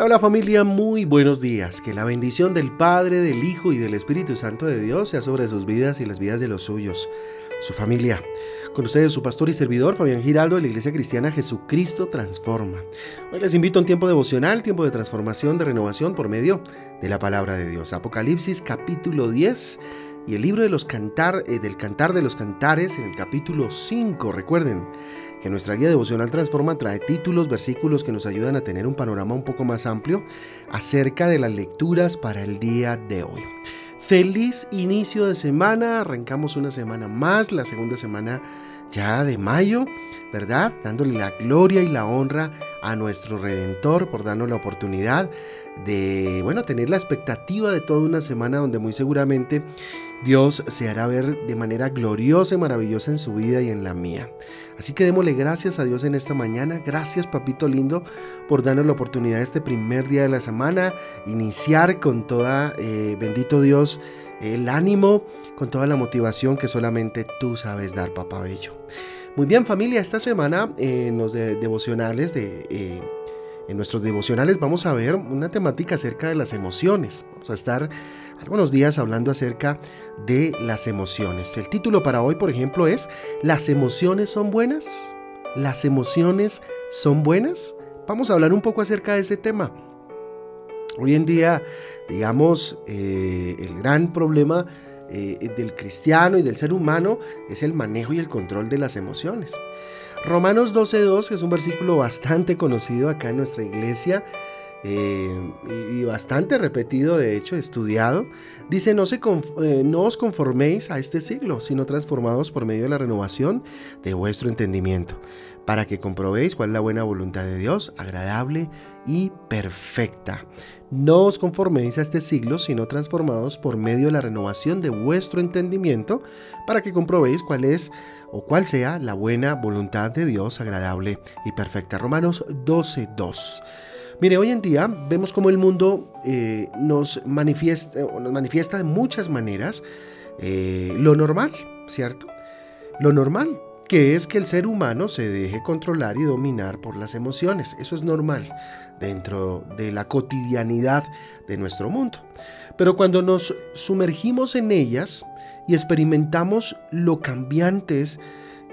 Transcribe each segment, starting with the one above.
Hola, familia, muy buenos días. Que la bendición del Padre, del Hijo y del Espíritu Santo de Dios sea sobre sus vidas y las vidas de los suyos, su familia. Con ustedes su pastor y servidor Fabián Giraldo de la Iglesia Cristiana Jesucristo Transforma. Hoy les invito a un tiempo devocional, tiempo de transformación, de renovación por medio de la palabra de Dios. Apocalipsis capítulo 10 y el libro de los cantar, eh, del cantar de los cantares en el capítulo 5. Recuerden, que nuestra guía devocional Transforma trae títulos, versículos que nos ayudan a tener un panorama un poco más amplio acerca de las lecturas para el día de hoy. Feliz inicio de semana, arrancamos una semana más, la segunda semana ya de mayo, ¿verdad? Dándole la gloria y la honra a nuestro Redentor por darnos la oportunidad de, bueno, tener la expectativa de toda una semana donde muy seguramente Dios se hará ver de manera gloriosa y maravillosa en su vida y en la mía. Así que démosle gracias a Dios en esta mañana. Gracias, papito lindo, por darnos la oportunidad este primer día de la semana, iniciar con toda, eh, bendito Dios, el ánimo, con toda la motivación que solamente tú sabes dar, papá bello. Muy bien, familia, esta semana en los devocionales de... Eh, en nuestros devocionales vamos a ver una temática acerca de las emociones. Vamos a estar algunos días hablando acerca de las emociones. El título para hoy, por ejemplo, es ¿Las emociones son buenas? ¿Las emociones son buenas? Vamos a hablar un poco acerca de ese tema. Hoy en día, digamos, eh, el gran problema eh, del cristiano y del ser humano es el manejo y el control de las emociones. Romanos 12.2, que es un versículo bastante conocido acá en nuestra iglesia, eh, y bastante repetido, de hecho, estudiado, dice, no, eh, no os conforméis a este siglo, sino transformados por medio de la renovación de vuestro entendimiento, para que comprobéis cuál es la buena voluntad de Dios, agradable y perfecta. No os conforméis a este siglo, sino transformados por medio de la renovación de vuestro entendimiento, para que comprobéis cuál es o cuál sea la buena voluntad de Dios, agradable y perfecta. Romanos 12.2. Mire, hoy en día vemos como el mundo eh, nos, manifiesta, nos manifiesta de muchas maneras eh, lo normal, ¿cierto? Lo normal, que es que el ser humano se deje controlar y dominar por las emociones. Eso es normal dentro de la cotidianidad de nuestro mundo. Pero cuando nos sumergimos en ellas y experimentamos lo cambiantes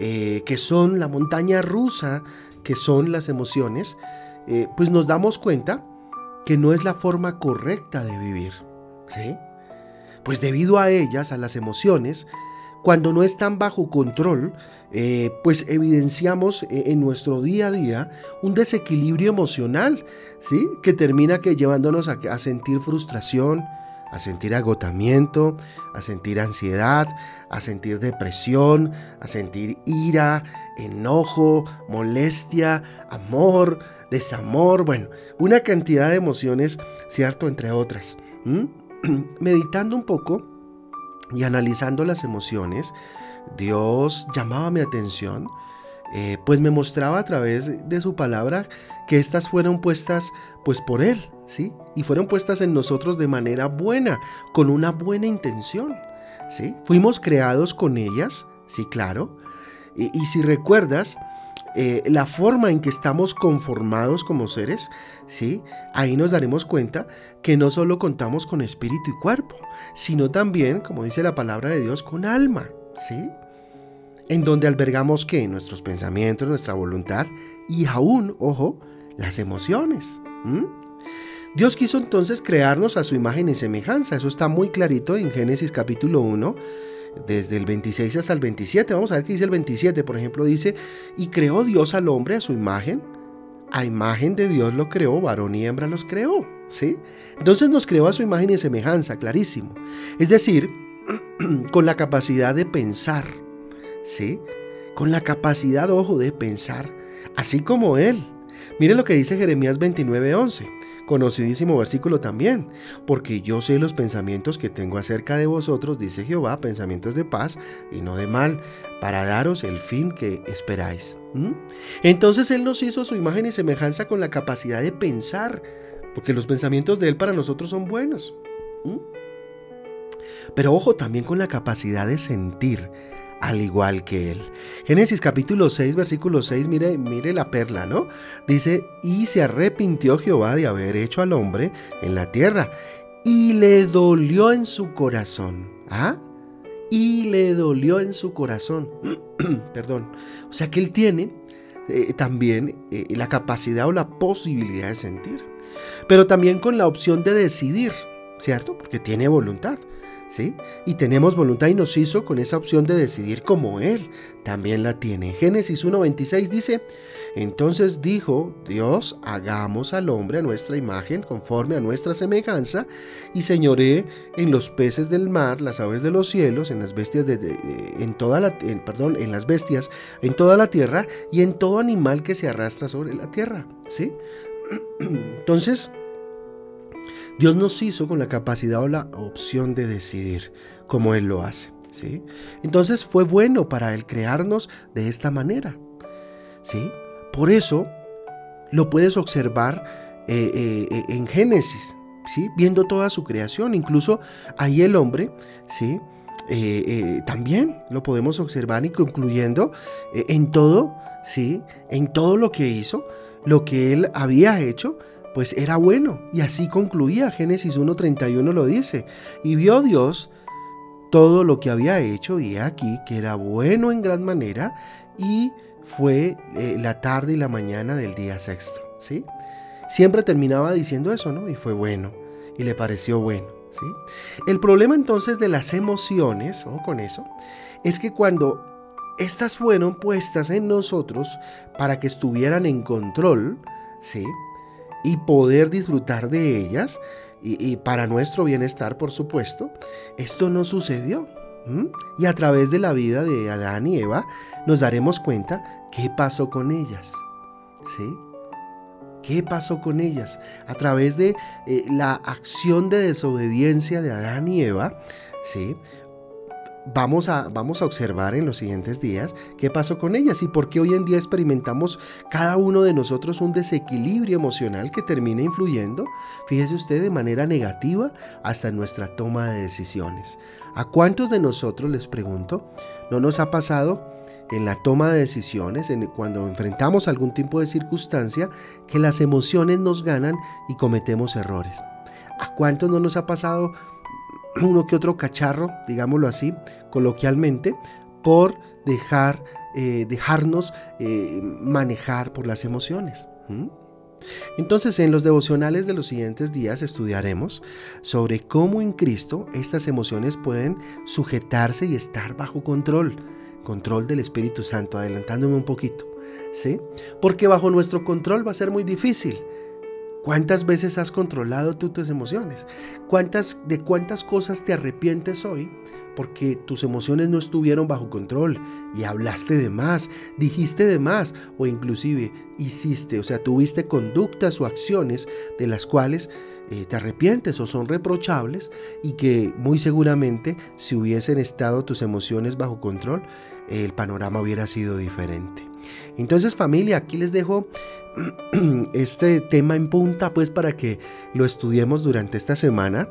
eh, que son la montaña rusa, que son las emociones, eh, pues nos damos cuenta que no es la forma correcta de vivir. ¿sí? Pues debido a ellas, a las emociones, cuando no están bajo control, eh, pues evidenciamos eh, en nuestro día a día un desequilibrio emocional, ¿sí? Que termina que llevándonos a sentir frustración, a sentir agotamiento, a sentir ansiedad, a sentir depresión, a sentir ira, enojo, molestia, amor, desamor, bueno, una cantidad de emociones, ¿cierto? Entre otras. Meditando un poco y analizando las emociones, Dios llamaba mi atención, eh, pues me mostraba a través de su palabra que estas fueron puestas pues por Él, ¿sí? Y fueron puestas en nosotros de manera buena, con una buena intención, ¿sí? Fuimos creados con ellas, sí, claro. y si recuerdas, eh, la forma en que estamos conformados como seres, ¿sí? ahí nos daremos cuenta que no solo contamos con espíritu y cuerpo, sino también, como dice la palabra de Dios, con alma, ¿sí? en donde albergamos que nuestros pensamientos, nuestra voluntad y aún, ojo, las emociones. Dios quiso entonces crearnos a su imagen y semejanza. Eso está muy clarito en Génesis capítulo 1, desde el 26 hasta el 27. Vamos a ver qué dice el 27. Por ejemplo, dice, y creó Dios al hombre a su imagen. A imagen de Dios lo creó, varón y hembra los creó. ¿sí? Entonces nos creó a su imagen y semejanza, clarísimo. Es decir, con la capacidad de pensar. ¿sí? Con la capacidad, ojo, de pensar, así como Él. Mire lo que dice Jeremías 29:11. Conocidísimo versículo también, porque yo sé los pensamientos que tengo acerca de vosotros, dice Jehová, pensamientos de paz y no de mal, para daros el fin que esperáis. Entonces Él nos hizo su imagen y semejanza con la capacidad de pensar, porque los pensamientos de Él para nosotros son buenos. Pero ojo, también con la capacidad de sentir, al igual que él. Génesis capítulo 6, versículo 6, mire, mire la perla, ¿no? Dice, y se arrepintió Jehová de haber hecho al hombre en la tierra, y le dolió en su corazón. ¿Ah? Y le dolió en su corazón. Perdón. O sea que él tiene eh, también eh, la capacidad o la posibilidad de sentir. Pero también con la opción de decidir, ¿cierto? Porque tiene voluntad. Y tenemos voluntad y nos hizo con esa opción de decidir como Él también la tiene. Génesis 1.26 dice, entonces dijo Dios, hagamos al hombre a nuestra imagen, conforme a nuestra semejanza, y señoré en los peces del mar, las aves de los cielos, en las bestias de, en toda la, perdón, en las bestias, en toda la tierra, y en todo animal que se arrastra sobre la tierra, ¿sí? Entonces, Dios nos hizo con la capacidad o la opción de decidir como Él lo hace. ¿sí? Entonces fue bueno para Él crearnos de esta manera. ¿sí? Por eso lo puedes observar eh, eh, eh, en Génesis, ¿sí? viendo toda su creación. Incluso ahí el hombre, ¿sí? también lo podemos observar y concluyendo en todo, ¿sí? en todo lo que hizo, lo que Él había hecho, pues era bueno. Y así concluía, Génesis 1.31 lo dice. Y vio Dios todo lo que había hecho y aquí que era bueno en gran manera y fue eh, la tarde y la mañana del día sexto. ¿sí? Siempre terminaba diciendo eso, ¿no? Y fue bueno y le pareció bueno. ¿sí? El problema entonces de las emociones, o con eso, es que cuando estas fueron puestas en nosotros para que estuvieran en control, ¿sí? Y poder disfrutar de ellas y, para nuestro bienestar, por supuesto, esto no sucedió. Y a través de la vida de Adán y Eva nos daremos cuenta qué pasó con ellas. ¿Sí? ¿Qué pasó con ellas? A través de eh, la acción de desobediencia de Adán y Eva, ¿sí? Vamos a, vamos a observar en los siguientes días qué pasó con ellas y por qué hoy en día experimentamos cada uno de nosotros un desequilibrio emocional que termina influyendo, fíjese usted, de manera negativa hasta nuestra toma de decisiones. ¿A cuántos de nosotros, les pregunto, no nos ha pasado en la toma de decisiones, en, cuando enfrentamos algún tipo de circunstancia, que las emociones nos ganan y cometemos errores? ¿A cuántos no nos ha pasado uno que otro cacharro, digámoslo así, coloquialmente, por dejar, eh, dejarnos eh, manejar por las emociones. Entonces, en los devocionales de los siguientes días estudiaremos sobre cómo en Cristo estas emociones pueden sujetarse y estar bajo control, control del Espíritu Santo, adelantándome un poquito, ¿sí? Porque bajo nuestro control va a ser muy difícil. ¿Cuántas veces has controlado tú tus emociones? ¿Cuántas, ¿De cuántas cosas te arrepientes hoy? Porque tus emociones no estuvieron bajo control y hablaste de más, dijiste de más o inclusive hiciste, o sea, tuviste conductas o acciones de las cuales eh, te arrepientes o son reprochables y que muy seguramente si hubiesen estado tus emociones bajo control, el panorama hubiera sido diferente. Entonces familia, aquí les dejo este tema en punta pues para que lo estudiemos durante esta semana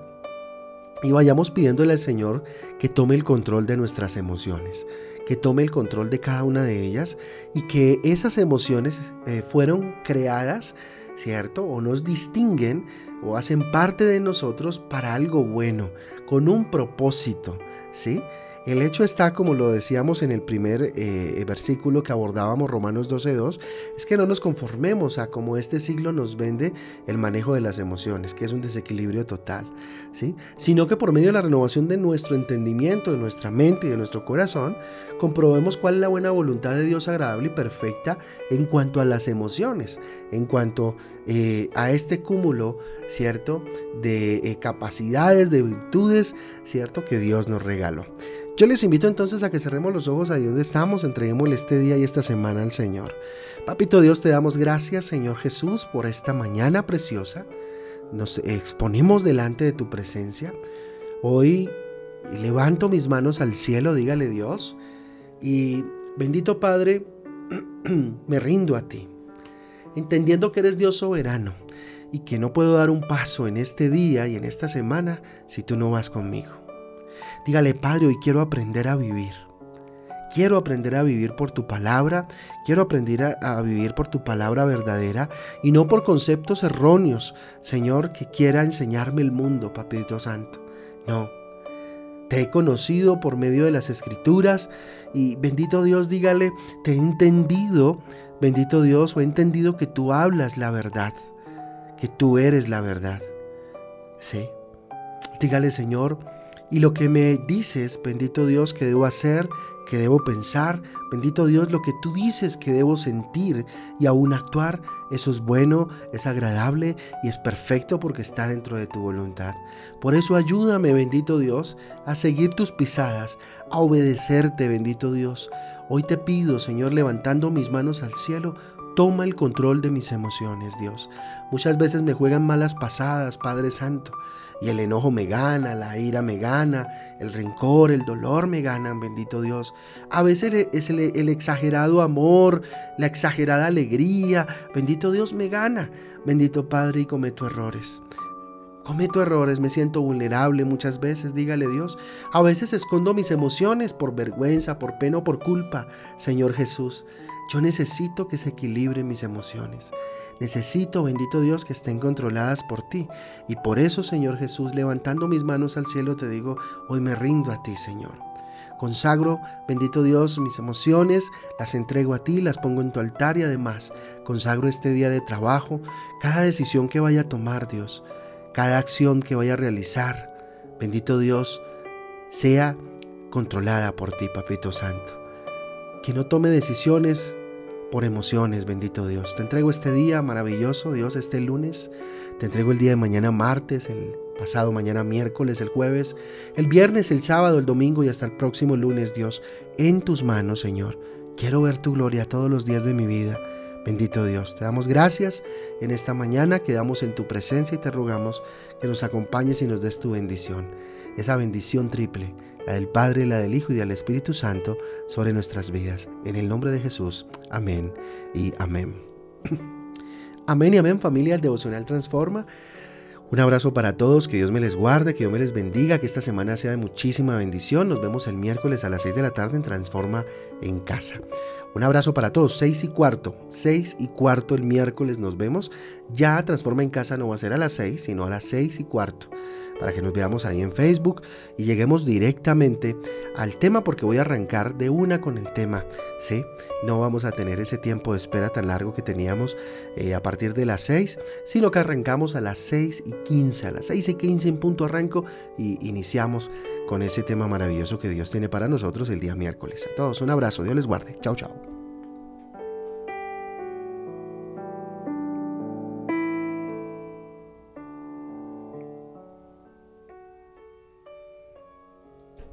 y vayamos pidiéndole al Señor que tome el control de nuestras emociones, que tome el control de cada una de ellas y que esas emociones eh, fueron creadas, ¿cierto? O nos distinguen o hacen parte de nosotros para algo bueno, con un propósito, ¿sí? El hecho está, como lo decíamos en el primer eh, versículo que abordábamos, Romanos 12.2, es que no nos conformemos a como este siglo nos vende el manejo de las emociones, que es un desequilibrio total, ¿sí? sino que por medio de la renovación de nuestro entendimiento, de nuestra mente y de nuestro corazón, comprobemos cuál es la buena voluntad de Dios agradable y perfecta en cuanto a las emociones, en cuanto eh, a este cúmulo, ¿cierto?, de eh, capacidades, de virtudes, ¿cierto?, que Dios nos regaló. Yo les invito entonces a que cerremos los ojos ahí donde estamos, entreguémosle este día y esta semana al Señor. Papito Dios, te damos gracias, Señor Jesús, por esta mañana preciosa. Nos exponemos delante de tu presencia. Hoy levanto mis manos al cielo, dígale Dios, y bendito Padre, me rindo a ti, entendiendo que eres Dios soberano y que no puedo dar un paso en este día y en esta semana si tú no vas conmigo. Dígale, Padre, hoy quiero aprender a vivir. Quiero aprender a vivir por tu palabra, quiero aprender a, vivir por tu palabra verdadera y no por conceptos erróneos, Señor, que quiera enseñarme el mundo, Papito Santo. No, te he conocido por medio de las escrituras y bendito Dios, dígale, te he entendido, bendito Dios, o he entendido que tú hablas la verdad, que tú eres la verdad. Sí. Dígale, Señor, y lo que me dices, bendito Dios, que debo hacer, que debo pensar, bendito Dios, lo que tú dices que debo sentir y aún actuar, eso es bueno, es agradable y es perfecto porque está dentro de tu voluntad. Por eso ayúdame, bendito Dios, a seguir tus pisadas, a obedecerte, bendito Dios. Hoy te pido, Señor, levantando mis manos al cielo, Toma el control de mis emociones, Dios. Muchas veces me juegan malas pasadas, Padre Santo, y el enojo me gana, la ira me gana, el rencor, el dolor me ganan, bendito Dios. A veces es el, el exagerado amor, la exagerada alegría, bendito Dios me gana. Bendito Padre, y cometo errores. Cometo errores, me siento vulnerable muchas veces, dígale Dios. A veces escondo mis emociones por vergüenza, por pena o por culpa, Señor Jesús. Yo necesito que se equilibren mis emociones. Necesito, bendito Dios, que estén controladas por ti. Y por eso, Señor Jesús, levantando mis manos al cielo, te digo, hoy me rindo a ti, Señor. Consagro, bendito Dios, mis emociones, las entrego a ti, las pongo en tu altar y además consagro este día de trabajo, cada decisión que vaya a tomar, Dios, cada acción que vaya a realizar, bendito Dios, sea controlada por ti, Papito Santo que no tome decisiones por emociones, bendito Dios. Te entrego este día maravilloso, Dios, este lunes. Te entrego el día de mañana martes, el pasado mañana miércoles, el jueves, el viernes, el sábado, el domingo y hasta el próximo lunes, Dios, en tus manos, Señor. Quiero ver tu gloria todos los días de mi vida. Bendito Dios, te damos gracias en esta mañana, quedamos en tu presencia y te rogamos que nos acompañes y nos des tu bendición, esa bendición triple, la del Padre, la del Hijo y del Espíritu Santo sobre nuestras vidas. En el nombre de Jesús, amén y amén. amén y amén familia, el devocional transforma. Un abrazo para todos, que Dios me les guarde, que Dios me les bendiga, que esta semana sea de muchísima bendición. Nos vemos el miércoles a las 6 de la tarde en Transforma en Casa. Un abrazo para todos, 6 y cuarto, 6 y cuarto el miércoles nos vemos. Ya Transforma en Casa no va a ser a las 6, sino a las 6 y cuarto para que nos veamos ahí en Facebook y lleguemos directamente al tema porque voy a arrancar de una con el tema, ¿sí? No vamos a tener ese tiempo de espera tan largo que teníamos eh, a partir de las 6, sino que arrancamos a las 6 y 15, a las 6 y 15 en punto arranco y iniciamos con ese tema maravilloso que Dios tiene para nosotros el día miércoles. A todos un abrazo, Dios les guarde. Chao, chao.